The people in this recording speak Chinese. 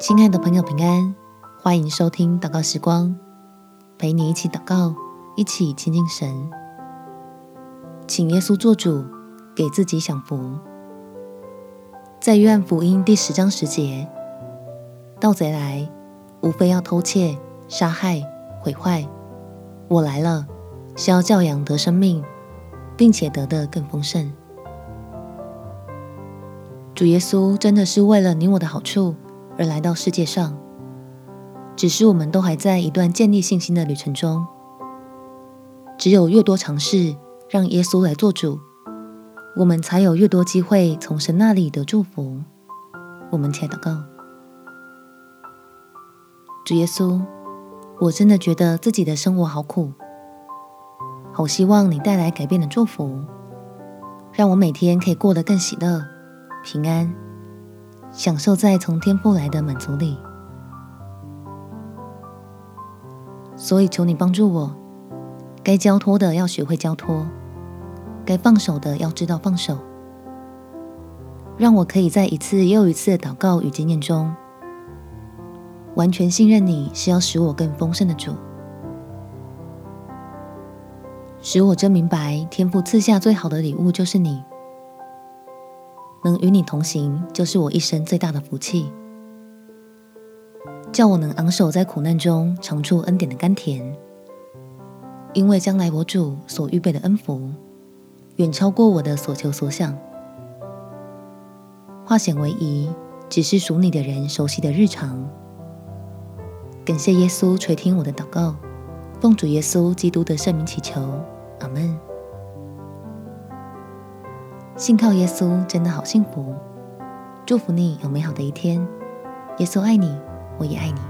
亲爱的朋友，平安，欢迎收听祷告时光，陪你一起祷告，一起亲近神，请耶稣做主，给自己享福。在约翰福音第十章十节，盗贼来，无非要偷窃、杀害、毁坏。我来了，是要叫羊得生命，并且得的更丰盛。主耶稣真的是为了你我的好处而来到世界上，只是我们都还在一段建立信心的旅程中。只有越多尝试让耶稣来做主，我们才有越多机会从神那里得祝福。我们且祷告：主耶稣，我真的觉得自己的生活好苦，好希望你带来改变的祝福，让我每天可以过得更喜乐。平安，享受在从天父来的满足里。所以求你帮助我，该交托的要学会交托，该放手的要知道放手，让我可以在一次又一次的祷告与经验中，完全信任你是要使我更丰盛的主，使我真明白天父赐下最好的礼物就是你。能与你同行，就是我一生最大的福气。叫我能昂首在苦难中尝出恩典的甘甜，因为将来我主所预备的恩福，远超过我的所求所想。化险为夷，只是属你的人熟悉的日常。感谢耶稣垂听我的祷告，奉主耶稣基督的圣名祈求，阿门。信靠耶稣真的好幸福，祝福你有美好的一天。耶稣爱你，我也爱你。